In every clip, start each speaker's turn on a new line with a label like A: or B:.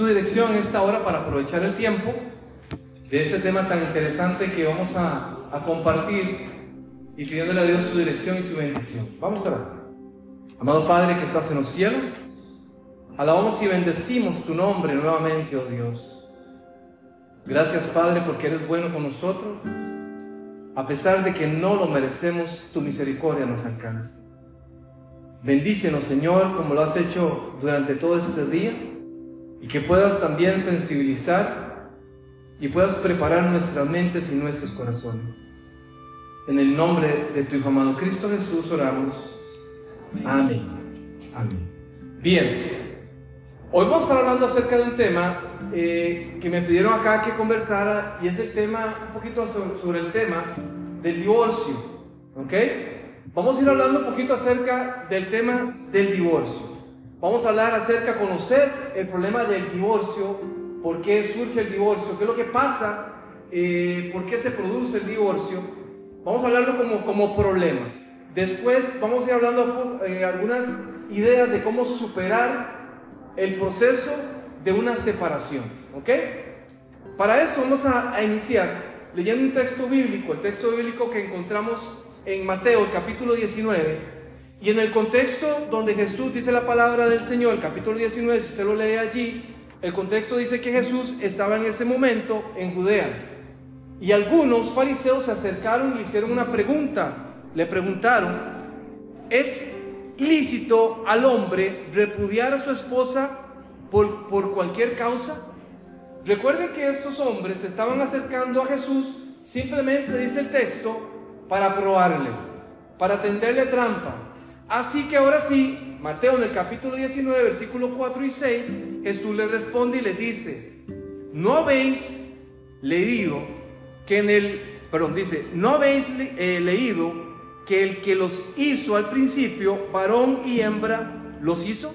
A: su dirección esta hora para aprovechar el tiempo de este tema tan interesante que vamos a, a compartir y pidiéndole a Dios su dirección y su bendición. Vamos a orar. Amado Padre que estás en los cielos, alabamos y bendecimos tu nombre nuevamente, oh Dios. Gracias Padre porque eres bueno con nosotros. A pesar de que no lo merecemos, tu misericordia nos alcanza. Bendícenos, Señor, como lo has hecho durante todo este día, y que puedas también sensibilizar y puedas preparar nuestras mentes y nuestros corazones. En el nombre de tu Hijo amado Cristo Jesús oramos. Amén. Amén. Bien, hoy vamos a estar hablando acerca de un tema eh, que me pidieron acá que conversara y es el tema, un poquito sobre, el tema del divorcio. ¿Ok? Vamos a ir hablando un poquito acerca del tema del divorcio. Vamos a hablar acerca, conocer el problema del divorcio, por qué surge el divorcio, qué es lo que pasa, eh, por qué se produce el divorcio. Vamos a hablarlo como, como problema. Después vamos a ir hablando eh, algunas ideas de cómo superar el proceso de una separación. ¿Ok? Para eso vamos a iniciar leyendo un texto bíblico, el texto bíblico que encontramos en Mateo capítulo 19. Y en el contexto donde Jesús dice la palabra del Señor, capítulo 19, si usted lo lee allí, el contexto dice que Jesús estaba en ese momento en Judea. Y algunos fariseos se acercaron y le hicieron una pregunta. Le preguntaron, ¿es lícito al hombre repudiar a su esposa por, por cualquier causa? Recuerden que estos hombres se estaban acercando a Jesús, simplemente dice el texto, para probarle, para tenderle trampa. Así que ahora sí, Mateo en el capítulo 19, versículos 4 y 6, Jesús le responde y le dice, ¿no habéis leído que en el, perdón, dice, ¿no habéis eh, leído que el que los hizo al principio, varón y hembra, los hizo?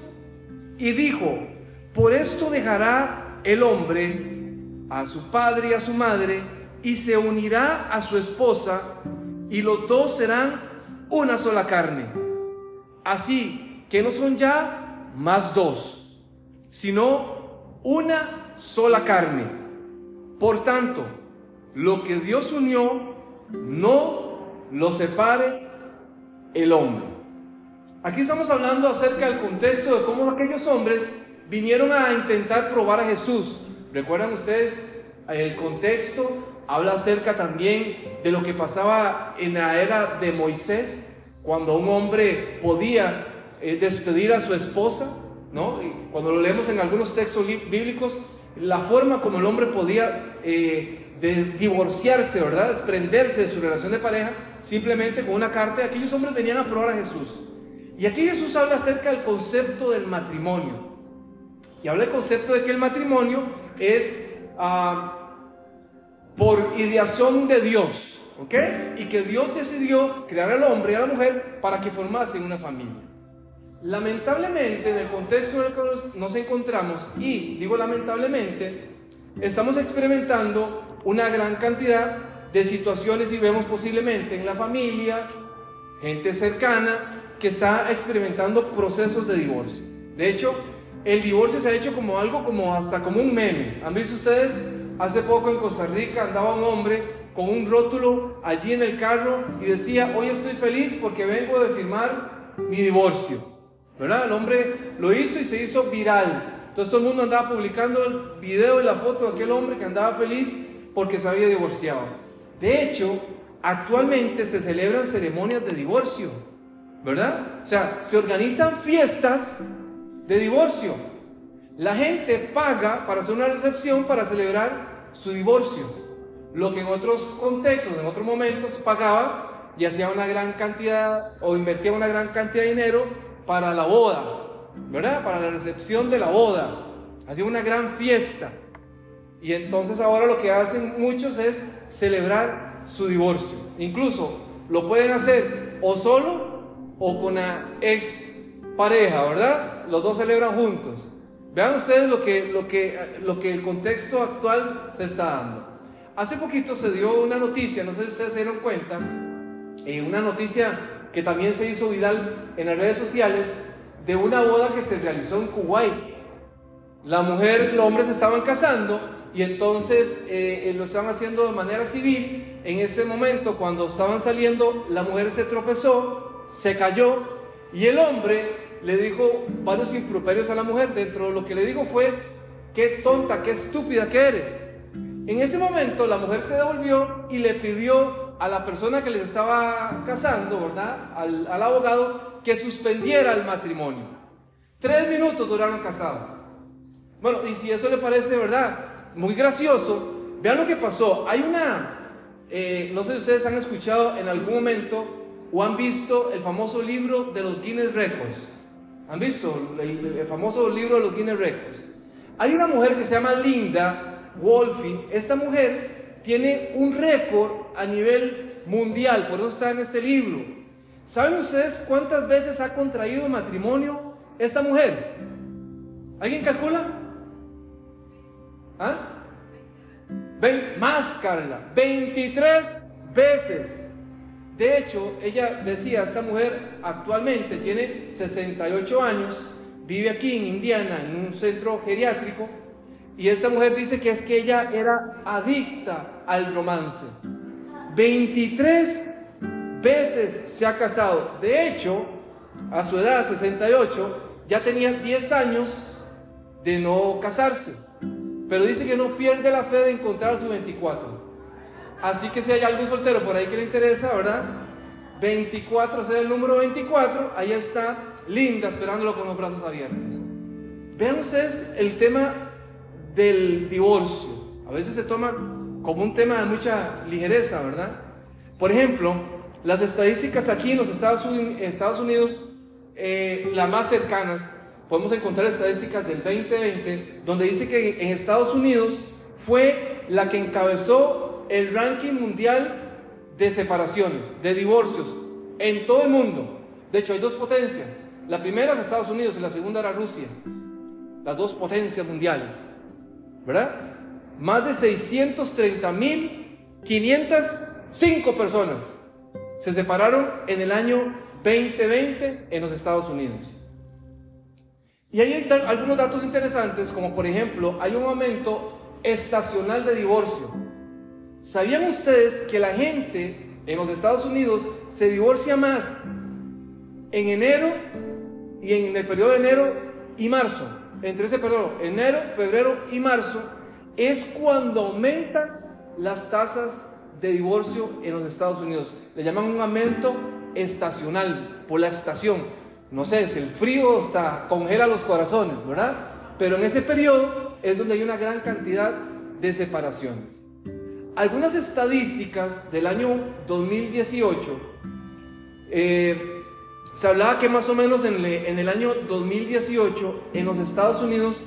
A: Y dijo, por esto dejará el hombre a su padre y a su madre y se unirá a su esposa y los dos serán una sola carne. Así que no son ya más dos, sino una sola carne. Por tanto, lo que Dios unió, no lo separe el hombre. Aquí estamos hablando acerca del contexto de cómo aquellos hombres vinieron a intentar probar a Jesús. ¿Recuerdan ustedes el contexto? habla acerca también de lo que pasaba en la era de Moisés, cuando un hombre podía eh, despedir a su esposa, ¿no? Y cuando lo leemos en algunos textos bíblicos, la forma como el hombre podía eh, divorciarse, ¿verdad? Desprenderse de su relación de pareja, simplemente con una carta, aquellos hombres venían a probar a Jesús. Y aquí Jesús habla acerca del concepto del matrimonio. Y habla del concepto de que el matrimonio es... Ah, por ideación de Dios, ¿ok? Y que Dios decidió crear al hombre y a la mujer para que formasen una familia. Lamentablemente, en el contexto en el que nos encontramos, y digo lamentablemente, estamos experimentando una gran cantidad de situaciones y vemos posiblemente en la familia, gente cercana, que está experimentando procesos de divorcio. De hecho, el divorcio se ha hecho como algo como hasta como un meme. ¿Han visto ustedes Hace poco en Costa Rica andaba un hombre con un rótulo allí en el carro y decía, hoy estoy feliz porque vengo de firmar mi divorcio. ¿Verdad? El hombre lo hizo y se hizo viral. Entonces todo el mundo andaba publicando el video y la foto de aquel hombre que andaba feliz porque se había divorciado. De hecho, actualmente se celebran ceremonias de divorcio. ¿Verdad? O sea, se organizan fiestas de divorcio. La gente paga para hacer una recepción para celebrar su divorcio. Lo que en otros contextos, en otros momentos, pagaba y hacía una gran cantidad o invertía una gran cantidad de dinero para la boda, ¿verdad? Para la recepción de la boda. Hacía una gran fiesta. Y entonces ahora lo que hacen muchos es celebrar su divorcio. Incluso lo pueden hacer o solo o con una ex pareja, ¿verdad? Los dos celebran juntos. Vean ustedes lo que, lo que, lo que el contexto actual se está dando. Hace poquito se dio una noticia, no sé si ustedes se dieron cuenta, eh, una noticia que también se hizo viral en las redes sociales de una boda que se realizó en Kuwait. la mujer, los hombres estaban casando y entonces eh, eh, lo estaban haciendo de manera civil. En ese momento, cuando estaban saliendo, la mujer se tropezó, se cayó y el hombre le dijo varios improperios a la mujer. Dentro de lo que le dijo fue, qué tonta, qué estúpida que eres. En ese momento la mujer se devolvió y le pidió a la persona que les estaba casando, ¿verdad? Al, abogado, que suspendiera el matrimonio. Tres minutos duraron casados. Bueno, y si eso le parece, ¿verdad? Muy gracioso, vean lo que pasó. Hay una, eh, no sé si ustedes han escuchado en algún momento o han visto el famoso libro de los Guinness Records. ¿Han visto el famoso libro de los Guinness Records? Hay una mujer que se llama Linda Wolfi. Esta mujer tiene un récord a nivel mundial, por eso está en este libro. ¿Saben ustedes cuántas veces ha contraído matrimonio esta mujer? ¿Alguien calcula? ¿Ah? Ven, más, Carla. 23 veces. De hecho, ella decía, esta mujer actualmente tiene 68 años, vive aquí en Indiana, en un centro geriátrico, y esta mujer dice que es que ella era adicta al romance. 23 veces se ha casado. De hecho, a su edad, 68, ya tenía 10 años de no casarse. Pero dice que no pierde la fe de encontrar su 24. Así que si hay algún soltero por ahí que le interesa, ¿verdad? 24 es el número 24. Ahí está Linda esperándolo con los brazos abiertos. Vean ustedes el tema del divorcio. A veces se toma como un tema de mucha ligereza, ¿verdad? Por ejemplo, las estadísticas aquí en los Estados Unidos, eh, las más cercanas, podemos encontrar estadísticas del 2020, donde dice que en Estados Unidos fue la que encabezó el ranking mundial de separaciones, de divorcios, en todo el mundo. De hecho, hay dos potencias. La primera es Estados Unidos y la segunda era Rusia. Las dos potencias mundiales. ¿Verdad? Más de 630 mil 505 personas se separaron en el año 2020 en los Estados Unidos. Y hay algunos datos interesantes, como por ejemplo, hay un aumento estacional de divorcio. ¿Sabían ustedes que la gente en los Estados Unidos se divorcia más en enero y en el periodo de enero y marzo? Entre ese periodo, enero, febrero y marzo, es cuando aumentan las tasas de divorcio en los Estados Unidos. Le llaman un aumento estacional por la estación no sé, si el frío está, congela los corazones, ¿verdad? Pero en ese periodo es donde hay una gran cantidad de separaciones. Algunas estadísticas del año 2018, eh, se hablaba que más o menos en, el año 2018 en los Estados Unidos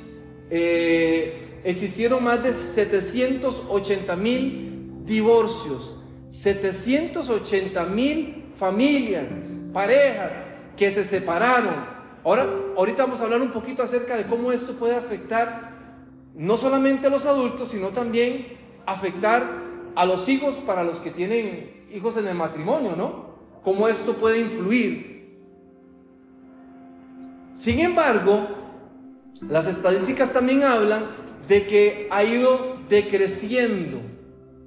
A: eh, existieron más de 780 mil divorcios, 780 mil familias, parejas que se separaron. Ahora, ahorita vamos a hablar un poquito acerca de cómo esto puede afectar no solamente a los adultos, sino también afectar a los hijos para los que tienen hijos en el matrimonio, ¿no? Cómo esto puede influir. Sin embargo, las estadísticas también hablan de que ha ido decreciendo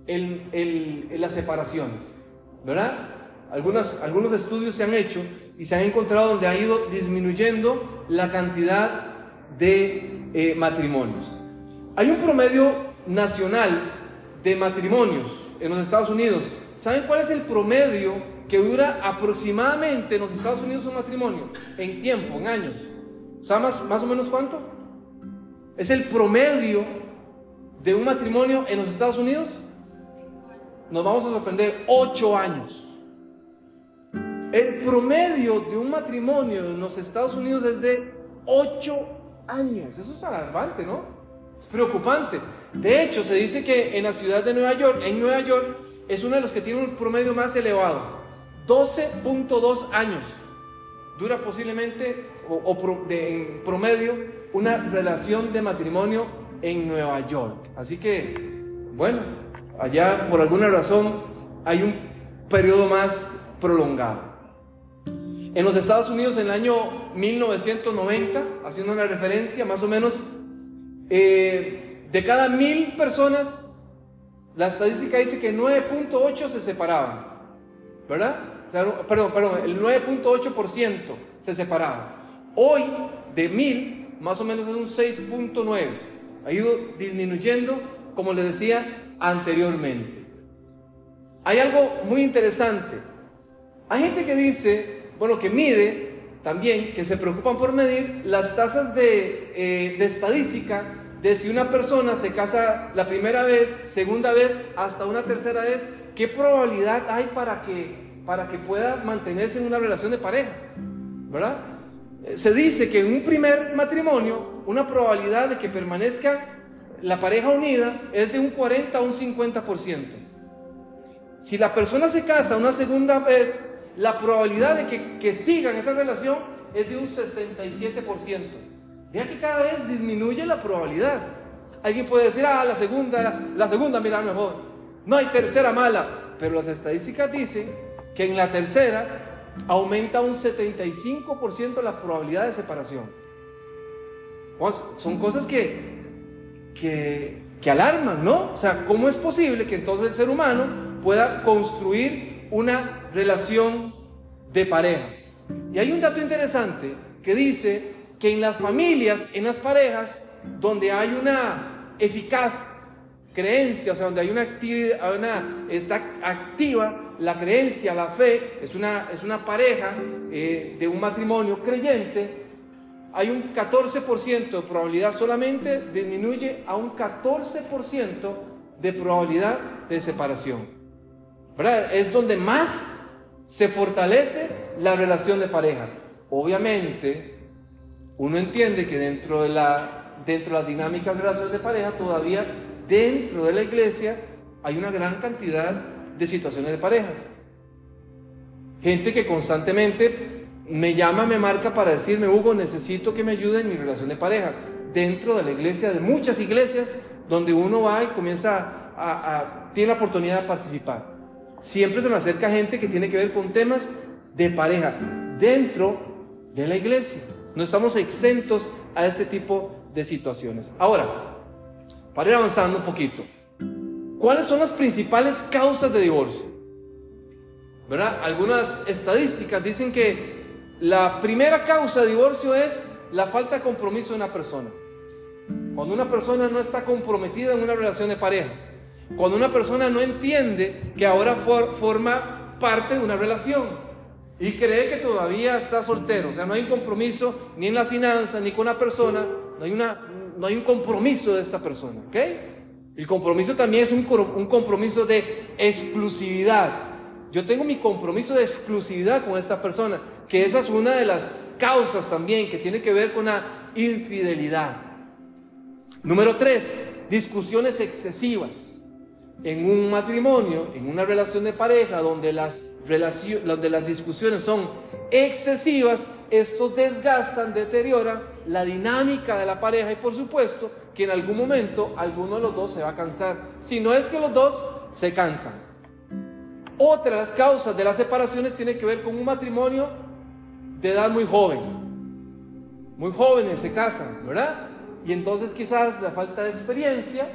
A: las separaciones, ¿verdad? Algunos estudios se han hecho y se han encontrado donde ha ido disminuyendo la cantidad de eh, matrimonios. Hay un promedio nacional de matrimonios en los Estados Unidos. ¿Saben cuál es el promedio que dura aproximadamente en los Estados Unidos un matrimonio? En tiempo, en años. ¿Saben más, o menos cuánto? Es el promedio de un matrimonio en los Estados Unidos. Nos vamos a sorprender, ocho años. El promedio de un matrimonio en los Estados Unidos es de 8 años. Eso es alarmante, ¿no? Es preocupante. De hecho, se dice que en la ciudad de Nueva York, en Nueva York, es uno de los que tiene un promedio más elevado. 12.2 años dura posiblemente o, en promedio una relación de matrimonio en Nueva York. Así que, bueno, allá por alguna razón hay un periodo más prolongado. En los Estados Unidos en el año 1990, haciendo una referencia, más o menos eh, de cada mil personas, la estadística dice que 9.8 se separaban, ¿verdad? Perdón, perdón, el 9.8% se separaba. Hoy, de mil, más o menos es un 6.9. Ha ido disminuyendo, como les decía anteriormente. Hay algo muy interesante. Hay gente que dice, bueno, que mide también, que se preocupan por medir las tasas de, eh, de estadística de si una persona se casa la primera vez, segunda vez, hasta una tercera vez, ¿qué probabilidad hay para que, para que pueda mantenerse en una relación de pareja? ¿Verdad? Eh, se dice que en un primer matrimonio, una probabilidad de que permanezca la pareja unida es de un 40 a un 50%. Si la persona se casa una segunda vez, la probabilidad de que, que sigan esa relación es de un 67%. Vean que cada vez disminuye la probabilidad. Alguien puede decir, ah, la segunda, la segunda, mira, mejor. No hay tercera mala. Pero las estadísticas dicen que en la tercera aumenta un 75% la probabilidad de separación. Son cosas que, que, que alarman, ¿no? O sea, ¿cómo es posible que entonces el ser humano pueda construir una relación de pareja? Y hay un dato interesante que dice que en las familias, en las parejas, donde hay una eficaz creencia, o sea, donde hay una actividad, una, está activa la creencia, la fe, es una, es una pareja eh, de un matrimonio creyente, hay un 14% de probabilidad solamente, disminuye a un 14% de probabilidad de separación. ¿Verdad? Es donde más se fortalece la relación de pareja. Obviamente, uno entiende que dentro de la, dentro de las dinámicas de de pareja, todavía dentro de la iglesia hay una gran cantidad de situaciones de pareja. Gente que constantemente me llama, me marca para decirme, Hugo, necesito que me ayude en mi relación de pareja. Dentro de la iglesia, de muchas iglesias, donde uno va y comienza a, tiene la oportunidad de participar. Siempre se me acerca gente que tiene que ver con temas de pareja dentro de la iglesia. No estamos exentos a este tipo de situaciones. Ahora, para ir avanzando un poquito, ¿cuáles son las principales causas de divorcio? ¿Verdad? Algunas estadísticas dicen que la primera causa de divorcio es la falta de compromiso de una persona. Cuando una persona no está comprometida en una relación de pareja, cuando una persona no entiende que ahora forma parte de una relación, y cree que todavía está soltero, o sea, no hay un compromiso ni en la finanza ni con la persona, no hay, una, no hay un compromiso de esta persona, ¿ok? El compromiso también es un, compromiso de exclusividad. Yo tengo mi compromiso de exclusividad con esta persona, que esa es una de las causas también que tiene que ver con la infidelidad. Número tres, discusiones excesivas en un matrimonio, en una relación de pareja donde las, donde las discusiones son excesivas, esto desgastan, deterioran la dinámica de la pareja y por supuesto que en algún momento alguno de los dos se va a cansar. Si no es que los dos se cansan. Otra de las causas de las separaciones tiene que ver con un matrimonio de edad muy joven. Muy jóvenes se casan, ¿verdad? Y entonces quizás la falta de experiencia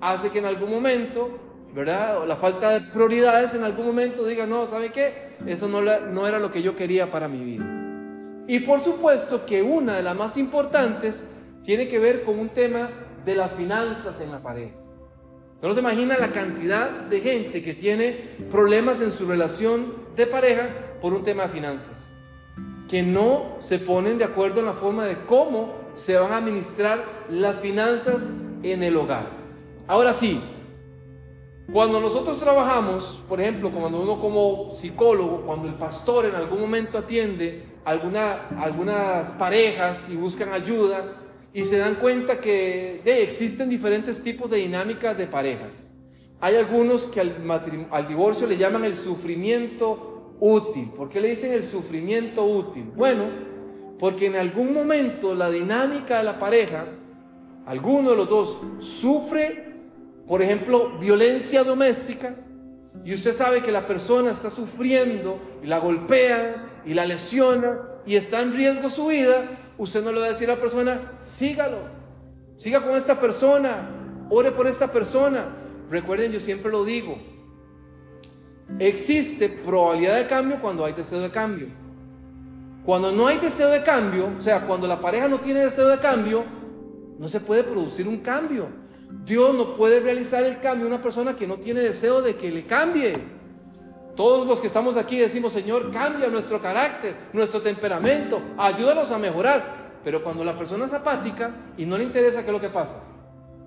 A: hace que en algún momento ¿verdad? la falta de prioridades en algún momento diga, no, ¿sabe qué? Eso no, no era lo que yo quería para mi vida. Y por supuesto que una de las más importantes tiene que ver con un tema de las finanzas en la pareja. No se imagina la cantidad de gente que tiene problemas en su relación de pareja por un tema de finanzas. Que no se ponen de acuerdo en la forma de cómo se van a administrar las finanzas en el hogar. Ahora sí, cuando nosotros trabajamos, por ejemplo, cuando uno como psicólogo, cuando el pastor en algún momento atiende alguna, algunas parejas y buscan ayuda y se dan cuenta que existen diferentes tipos de dinámicas de parejas. Hay algunos que al, al divorcio le llaman el sufrimiento útil. ¿Por qué le dicen el sufrimiento útil? Bueno, porque en algún momento la dinámica de la pareja, alguno de los dos sufre por ejemplo, violencia doméstica, y usted sabe que la persona está sufriendo y la golpea y la lesiona y está en riesgo su vida, usted no le va a decir a la persona, sígalo, siga con esta persona, ore por esta persona. Recuerden, yo siempre lo digo, existe probabilidad de cambio cuando hay deseo de cambio. Cuando no hay deseo de cambio, o sea, cuando la pareja no tiene deseo de cambio, no se puede producir un cambio. Dios no puede realizar el cambio a una persona que no tiene deseo de que le cambie. Todos los que estamos aquí decimos, Señor, cambia nuestro carácter, nuestro temperamento, ayúdanos a mejorar. Pero cuando la persona es apática y no le interesa, ¿qué es lo que pasa?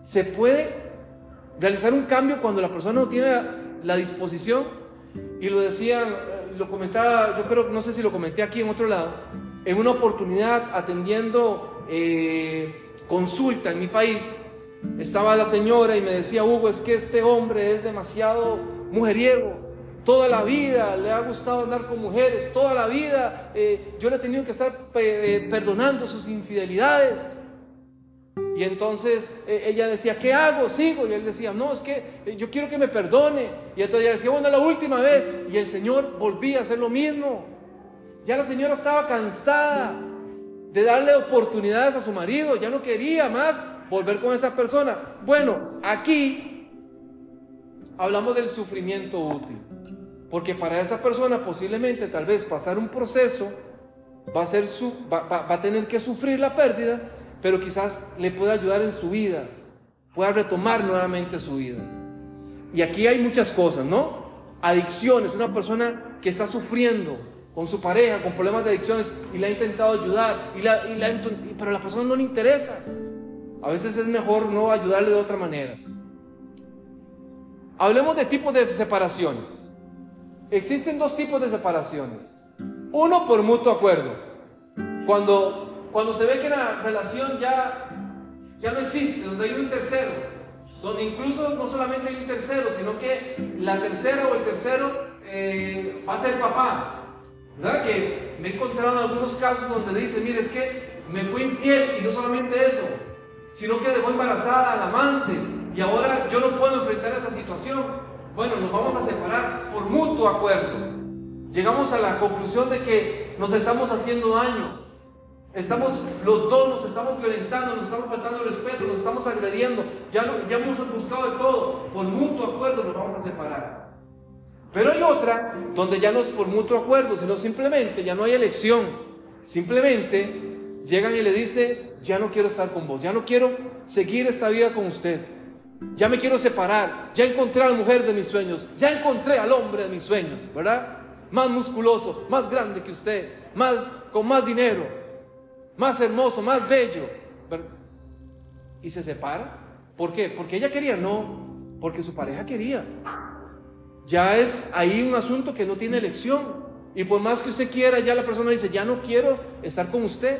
A: Se puede realizar un cambio cuando la persona no tiene la disposición. Y lo decía, lo comentaba, yo creo, no sé si lo comenté aquí en otro lado, en una oportunidad atendiendo eh, consulta en mi país, estaba la señora y me decía, Hugo, es que este hombre es demasiado mujeriego. Toda la vida le ha gustado andar con mujeres, toda la vida eh, yo le he tenido que estar eh, perdonando sus infidelidades. Y entonces ella decía, ¿qué hago? Sigo. Y él decía, no, es que yo quiero que me perdone. Y entonces ella decía, bueno, la última vez. Y el Señor volvía a hacer lo mismo. Ya la señora estaba cansada de darle oportunidades a su marido. Ya no quería más volver con esa persona. Bueno, aquí hablamos del sufrimiento útil. Porque para esa persona posiblemente tal vez pasar un proceso va a, va, tener que sufrir la pérdida, pero quizás le pueda ayudar en su vida, pueda retomar nuevamente su vida. Y aquí hay muchas cosas, ¿no? Adicciones, una persona que está sufriendo con su pareja, con problemas de adicciones, y le ha intentado ayudar, pero a la persona no le interesa. A veces es mejor no ayudarle de otra manera. Hablemos de tipos de separaciones. Existen dos tipos de separaciones. Uno por mutuo acuerdo. Cuando, cuando se ve que la relación ya, ya no existe, donde hay un tercero, donde incluso no solamente hay un tercero, sino que la tercera o el tercero eh, va a ser papá. ¿Verdad? Que me he encontrado en algunos casos donde dice, mire, es que me fue infiel y no solamente eso, sino que dejó embarazada al amante y ahora yo no puedo enfrentar esa situación. Bueno, nos vamos a separar por mutuo acuerdo. Llegamos a la conclusión de que nos estamos haciendo daño. Estamos, los dos nos estamos violentando, nos estamos faltando el respeto, nos estamos agrediendo. Ya, ya hemos buscado de todo. Por mutuo acuerdo nos vamos a separar. Pero hay otra donde ya no es por mutuo acuerdo, sino simplemente ya no hay elección. Simplemente llegan y le dicen, ya no quiero estar con vos, ya no quiero seguir esta vida con usted, ya me quiero separar, ya encontré a la mujer de mis sueños, ya encontré al hombre de mis sueños, ¿verdad? Más musculoso, más grande que usted, más con más dinero, más hermoso, más bello. Y se separa. ¿Por qué? Porque ella quería, no, porque su pareja quería. Ya es ahí un asunto que no tiene elección. Y por más que usted quiera, ya la persona dice, ya no quiero estar con usted.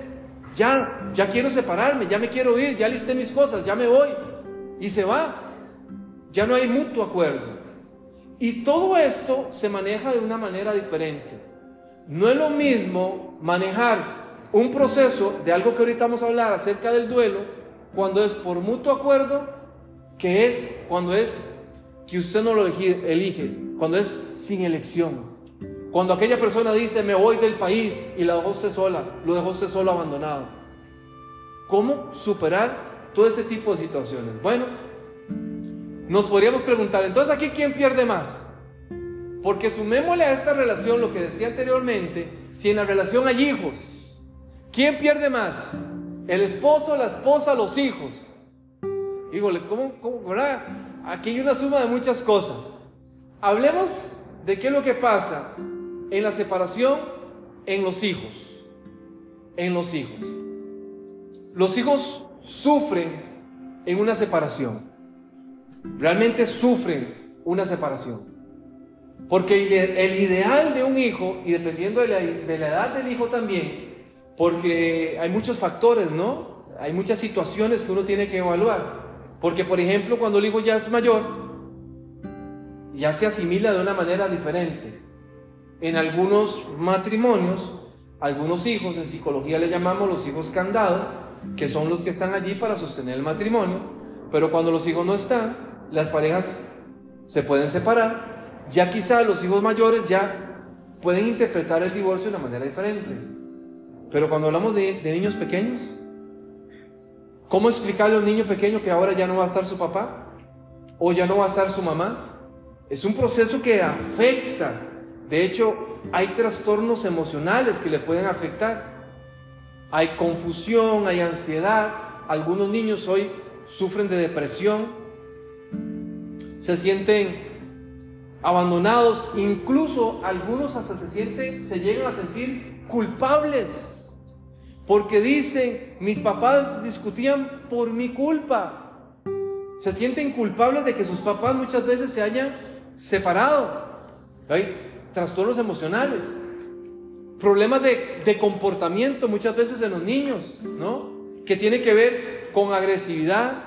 A: Ya, ya quiero separarme, ya me quiero ir, ya listé mis cosas, ya me voy. Y se va. Ya no hay mutuo acuerdo. Y todo esto se maneja de una manera diferente. No es lo mismo manejar un proceso de algo que ahorita vamos a hablar acerca del duelo cuando es por mutuo acuerdo que es cuando es que usted no lo elige, cuando es sin elección. Cuando aquella persona dice, me voy del país y la dejó sola, lo dejó usted solo abandonado. ¿Cómo superar todo ese tipo de situaciones? Bueno, nos podríamos preguntar, entonces aquí quién pierde más? Porque sumémosle a esta relación lo que decía anteriormente, si en la relación hay hijos, ¿quién pierde más? ¿El esposo, la esposa, los hijos? Híjole, ¿cómo, cómo, verdad? Aquí hay una suma de muchas cosas. Hablemos de qué es lo que pasa en la separación en los hijos. En los hijos. Los hijos sufren en una separación. Realmente sufren una separación. Porque el ideal de un hijo, y dependiendo de la, edad del hijo también, porque hay muchos factores, ¿no? Hay muchas situaciones que uno tiene que evaluar. Porque, por ejemplo, cuando el hijo ya es mayor, ya se asimila de una manera diferente. En algunos matrimonios, algunos hijos, en psicología le llamamos los hijos candado, que son los que están allí para sostener el matrimonio, pero cuando los hijos no están, las parejas se pueden separar. Ya quizá los hijos mayores ya pueden interpretar el divorcio de una manera diferente. Pero cuando hablamos de, niños pequeños, ¿Cómo explicarle a un niño pequeño que ahora ya no va a estar su papá? ¿O ya no va a estar su mamá? Es un proceso que afecta. De hecho, hay trastornos emocionales que le pueden afectar. Hay confusión, hay ansiedad. Algunos niños hoy sufren de depresión. Se sienten abandonados, incluso algunos hasta se sienten, se llegan a sentir culpables porque dicen, mis papás discutían por mi culpa. Se sienten culpables de que sus papás muchas veces se hayan separado. Hay trastornos emocionales, problemas de, de comportamiento muchas veces en los niños, ¿no? Que tiene que ver con agresividad,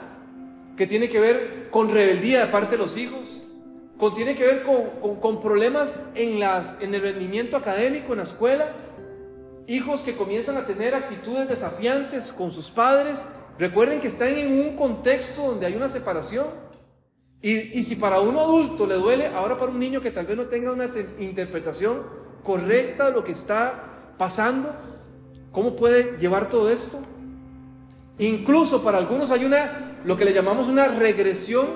A: que tiene que ver con rebeldía de parte de los hijos, con, tiene que ver con, con, con problemas en, las, en el rendimiento académico en la escuela, hijos que comienzan a tener actitudes desafiantes con sus padres, recuerden que están en un contexto donde hay una separación. Y, si para un adulto le duele, ahora para un niño que tal vez no tenga una interpretación correcta lo que está pasando, ¿cómo puede llevar todo esto? Incluso para algunos hay una, lo que le llamamos una regresión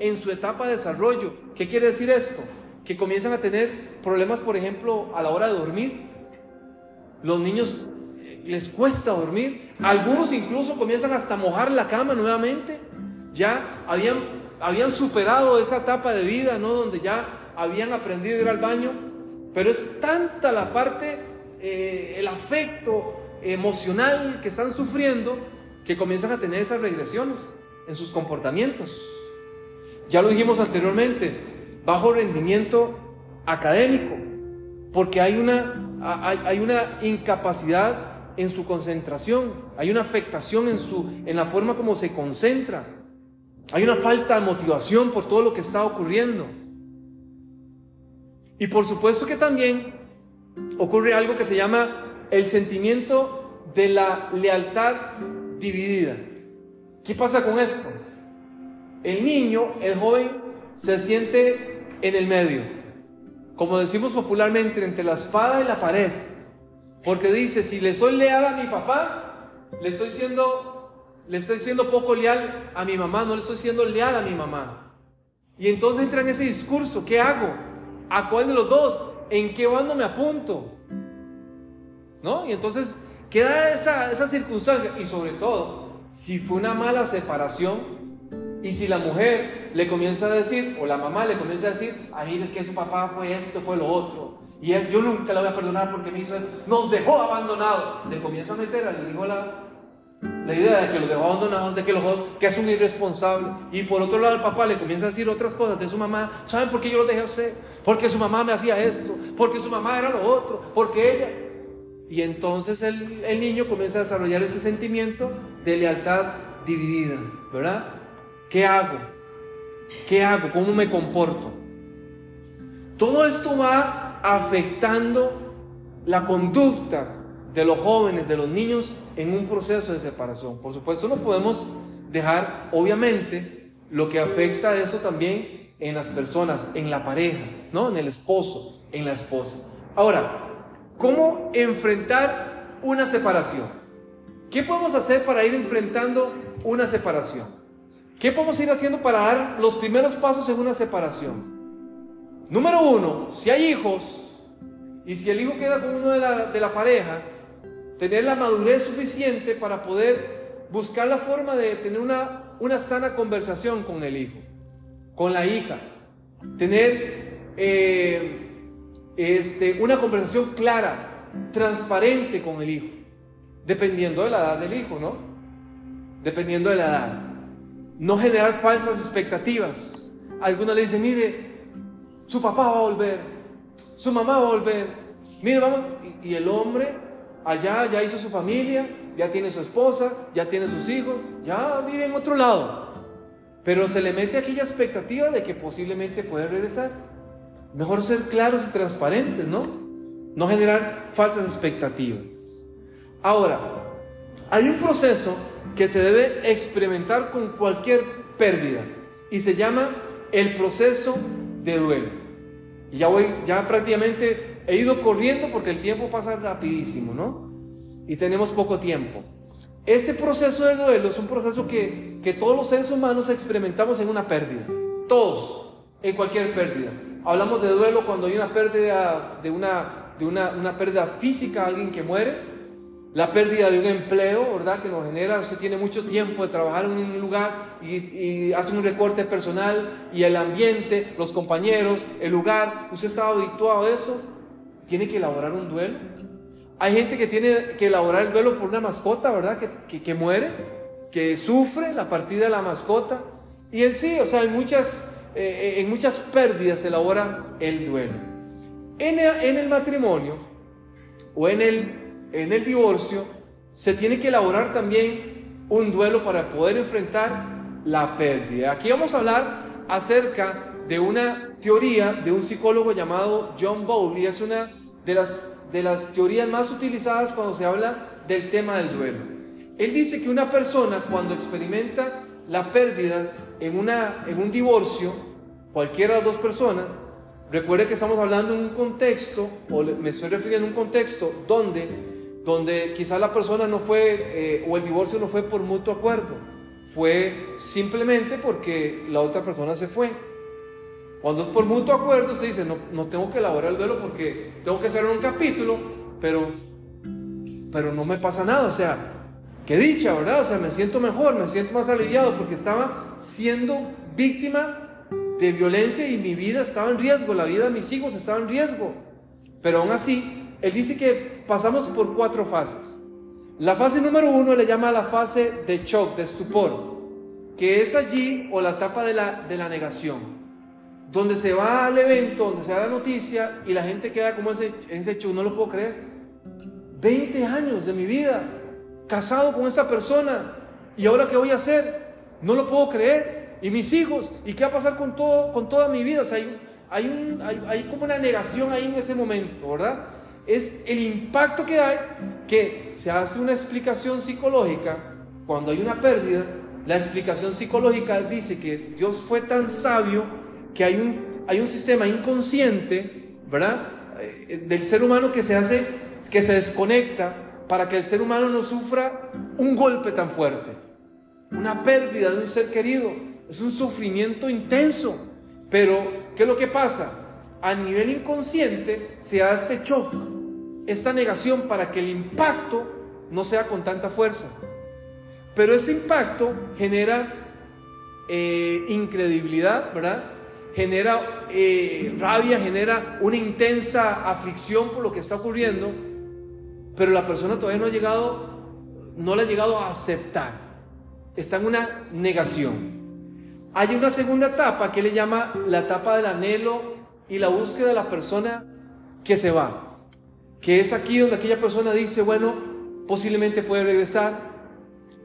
A: en su etapa de desarrollo. ¿Qué quiere decir esto? Que comienzan a tener problemas, por ejemplo, a la hora de dormir los niños les cuesta dormir. Algunos incluso comienzan hasta a mojar la cama nuevamente. Ya habían, habían superado esa etapa de vida, ¿no? Donde ya habían aprendido a ir al baño. Pero es tanta la parte, eh, el afecto emocional que están sufriendo, que comienzan a tener esas regresiones en sus comportamientos. Ya lo dijimos anteriormente, bajo rendimiento académico, porque hay una hay, una incapacidad en su concentración, hay una afectación en, su, en la forma como se concentra, hay una falta de motivación por todo lo que está ocurriendo. Y por supuesto que también ocurre algo que se llama el sentimiento de la lealtad dividida. ¿Qué pasa con esto? El niño, el joven, se siente en el medio como decimos popularmente, entre la espada y la pared. Porque dice, si le soy leal a mi papá, le estoy siendo, le estoy siendo poco leal a mi mamá, no le estoy siendo leal a mi mamá. Y entonces entra en ese discurso, ¿qué hago? ¿A cuál de los dos? ¿En qué bando me apunto? ¿No? Y entonces queda esa, esa circunstancia. Y sobre todo, si fue una mala separación, y si la mujer le comienza a decir, o la mamá le comienza a decir, a mí es que su papá fue esto, fue lo otro, y es, yo nunca la voy a perdonar porque me hizo nos dejó abandonado, le comienza a meter al hijo la, la idea de que lo dejó abandonado, de que, que es un irresponsable, y por otro lado el papá le comienza a decir otras cosas de su mamá, ¿saben por qué yo lo dejé hacer? Porque su mamá me hacía esto, porque su mamá era lo otro, porque ella... Y entonces el, el niño comienza a desarrollar ese sentimiento de lealtad dividida, ¿verdad? ¿Qué hago? ¿Qué hago? ¿Cómo me comporto? Todo esto va afectando la conducta de los jóvenes, de los niños en un proceso de separación. Por supuesto, no podemos dejar, obviamente, lo que afecta a eso también en las personas, en la pareja, ¿no? En el esposo, en la esposa. Ahora, ¿cómo enfrentar una separación? ¿Qué podemos hacer para ir enfrentando una separación? ¿Qué podemos ir haciendo para dar los primeros pasos en una separación? Número uno, si hay hijos y si el hijo queda con uno de la, pareja, tener la madurez suficiente para poder buscar la forma de tener una, una sana conversación con el hijo, con la hija, tener eh, este, una conversación clara, transparente con el hijo, dependiendo de la edad del hijo, ¿no? Dependiendo de la edad. No generar falsas expectativas. Algunos le dicen, mire, su papá va a volver, su mamá va a volver. Mire, vamos. Y el hombre allá ya hizo su familia, ya tiene su esposa, ya tiene sus hijos, ya vive en otro lado. Pero se le mete aquella expectativa de que posiblemente puede regresar. Mejor ser claros y transparentes, ¿no? No generar falsas expectativas. Ahora, hay un proceso que se debe experimentar con cualquier pérdida y se llama el proceso de duelo. Y ya voy, ya prácticamente he ido corriendo porque el tiempo pasa rapidísimo, ¿no? Y tenemos poco tiempo. Ese proceso de duelo es un proceso que, que todos los seres humanos experimentamos en una pérdida. Todos, en cualquier pérdida. Hablamos de duelo cuando hay una pérdida de una, de una, una pérdida física, alguien que muere, la pérdida de un empleo, ¿verdad? Que nos genera, usted tiene mucho tiempo de trabajar en un lugar y, y, hace un recorte personal y el ambiente, los compañeros, el lugar, usted está habituado a eso, tiene que elaborar un duelo. Hay gente que tiene que elaborar el duelo por una mascota, ¿verdad? Que, que, muere, que sufre la partida de la mascota. Y en sí, o sea, en muchas, eh, en muchas pérdidas se elabora el duelo. En el, en el matrimonio o en el en el divorcio, se tiene que elaborar también un duelo para poder enfrentar la pérdida. Aquí vamos a hablar acerca de una teoría de un psicólogo llamado John Bowley. Es una de las, de las teorías más utilizadas cuando se habla del tema del duelo. Él dice que una persona cuando experimenta la pérdida en, una, en un divorcio, cualquiera de las dos personas, recuerde que estamos hablando en un contexto, o me estoy refiriendo a un contexto donde donde quizás la persona no fue, eh, o el divorcio no fue por mutuo acuerdo, fue simplemente porque la otra persona se fue. Cuando es por mutuo acuerdo, se dice, no, no tengo que elaborar el duelo porque tengo que hacer un capítulo, pero, pero no me pasa nada, o sea, qué dicha, ¿verdad? O sea, me siento mejor, me siento más aliviado porque estaba siendo víctima de violencia y mi vida estaba en riesgo, la vida de mis hijos estaba en riesgo. Pero aún así, él dice que pasamos por cuatro fases. La fase número uno le llama la fase de shock, de estupor, que es allí o la etapa de la, de la negación, donde se va al evento, donde se da la noticia y la gente queda como ese, ese shock, no lo puedo creer. 20 años de mi vida casado con esa persona y ahora qué voy a hacer? No lo puedo creer. Y mis hijos, ¿y qué va a pasar con, todo, con toda mi vida? O sea, hay, hay, hay, hay como una negación ahí en ese momento, ¿verdad? es el impacto que hay que se hace una explicación psicológica cuando hay una pérdida. La explicación psicológica dice que Dios fue tan sabio que hay un, hay un sistema inconsciente, ¿verdad? Eh, del ser humano que se hace, que se desconecta para que el ser humano no sufra un golpe tan fuerte, una pérdida de un ser querido. Es un sufrimiento intenso. Pero, ¿qué es lo que pasa? a nivel inconsciente se da este shock, esta negación para que el impacto no sea con tanta fuerza. Pero este impacto genera eh, incredibilidad, ¿verdad? Genera eh, rabia, genera una intensa aflicción por lo que está ocurriendo, pero la persona todavía no ha llegado, no le ha llegado a aceptar. Está en una negación. Hay una segunda etapa que le llama la etapa del anhelo y la búsqueda de la persona que se va. Que es aquí donde aquella persona dice, bueno, posiblemente puede regresar.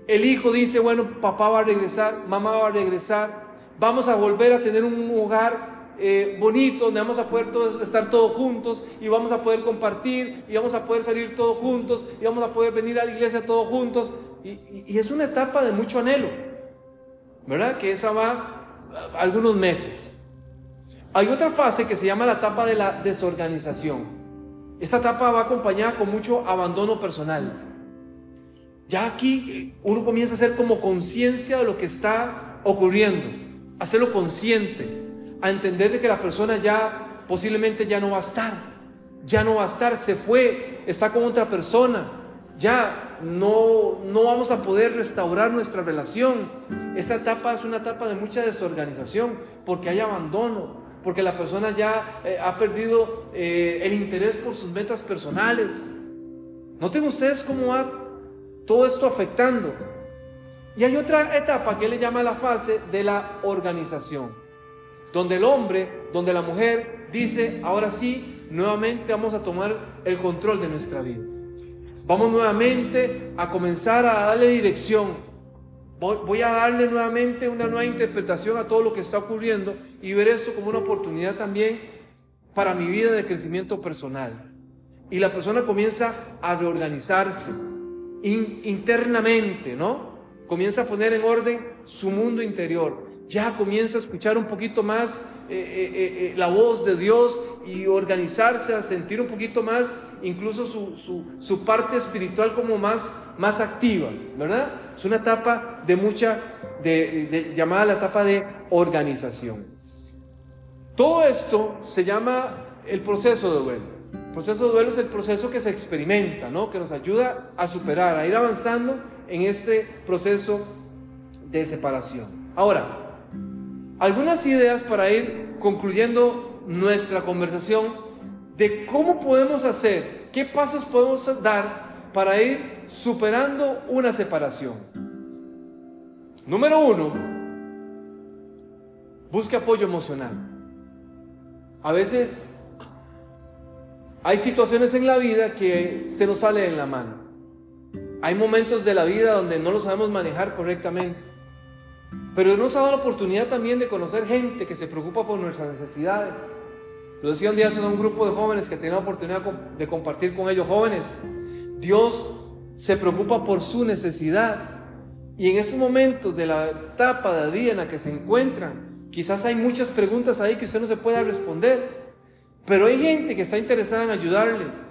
A: El hijo dice, bueno, papá va a regresar, mamá va a regresar. Vamos a volver a tener un hogar eh, bonito donde vamos a poder estar todos juntos y vamos a poder compartir y vamos a poder salir todos juntos y vamos a poder venir a la iglesia todos juntos. Y, es una etapa de mucho anhelo, ¿verdad? Que esa va algunos meses. Hay otra fase que se llama la etapa de la desorganización. Esta etapa va acompañada con mucho abandono personal. Ya aquí eh, uno comienza a hacer como conciencia de lo que está ocurriendo, a hacerlo consciente, a entender de que la persona ya posiblemente ya no va a estar, ya no va a estar, se fue, está con otra persona, ya no, no vamos a poder restaurar nuestra relación. Esta etapa es una etapa de mucha desorganización porque hay abandono, porque la persona ya eh, ha perdido eh, el interés por sus metas personales. Noten ustedes cómo va todo esto afectando. Y hay otra etapa que él le llama la fase de la organización, donde el hombre, donde la mujer dice, ahora sí, nuevamente vamos a tomar el control de nuestra vida. Vamos nuevamente a comenzar a darle dirección, Voy, a darle nuevamente una nueva interpretación a todo lo que está ocurriendo y ver esto como una oportunidad también para mi vida de crecimiento personal. Y la persona comienza a reorganizarse internamente, ¿no? Comienza a poner en orden su mundo interior. ya comienza a escuchar un poquito más eh, eh, eh, la voz de Dios y organizarse, a sentir un poquito más incluso su, parte espiritual como más, más activa, ¿verdad? Es una etapa de mucha, de, llamada la etapa de organización. Todo esto se llama el proceso de duelo. El proceso de duelo es el proceso que se experimenta, ¿no? Que nos ayuda a superar, a ir avanzando en este proceso de separación. Ahora, algunas ideas para ir concluyendo nuestra conversación de cómo podemos hacer, qué pasos podemos dar para ir superando una separación. Número uno, busque apoyo emocional. A veces hay situaciones en la vida que se nos sale en la mano. Hay momentos de la vida donde no lo sabemos manejar correctamente. Pero nos ha dado la oportunidad también de conocer gente que se preocupa por nuestras necesidades. Lo decía un día hace un grupo de jóvenes que tenía la oportunidad de compartir con ellos jóvenes. Dios se preocupa por su necesidad. Y en esos momentos de la etapa de vida en la que se encuentran, quizás hay muchas preguntas ahí que usted no se pueda responder. Pero hay gente que está interesada en ayudarle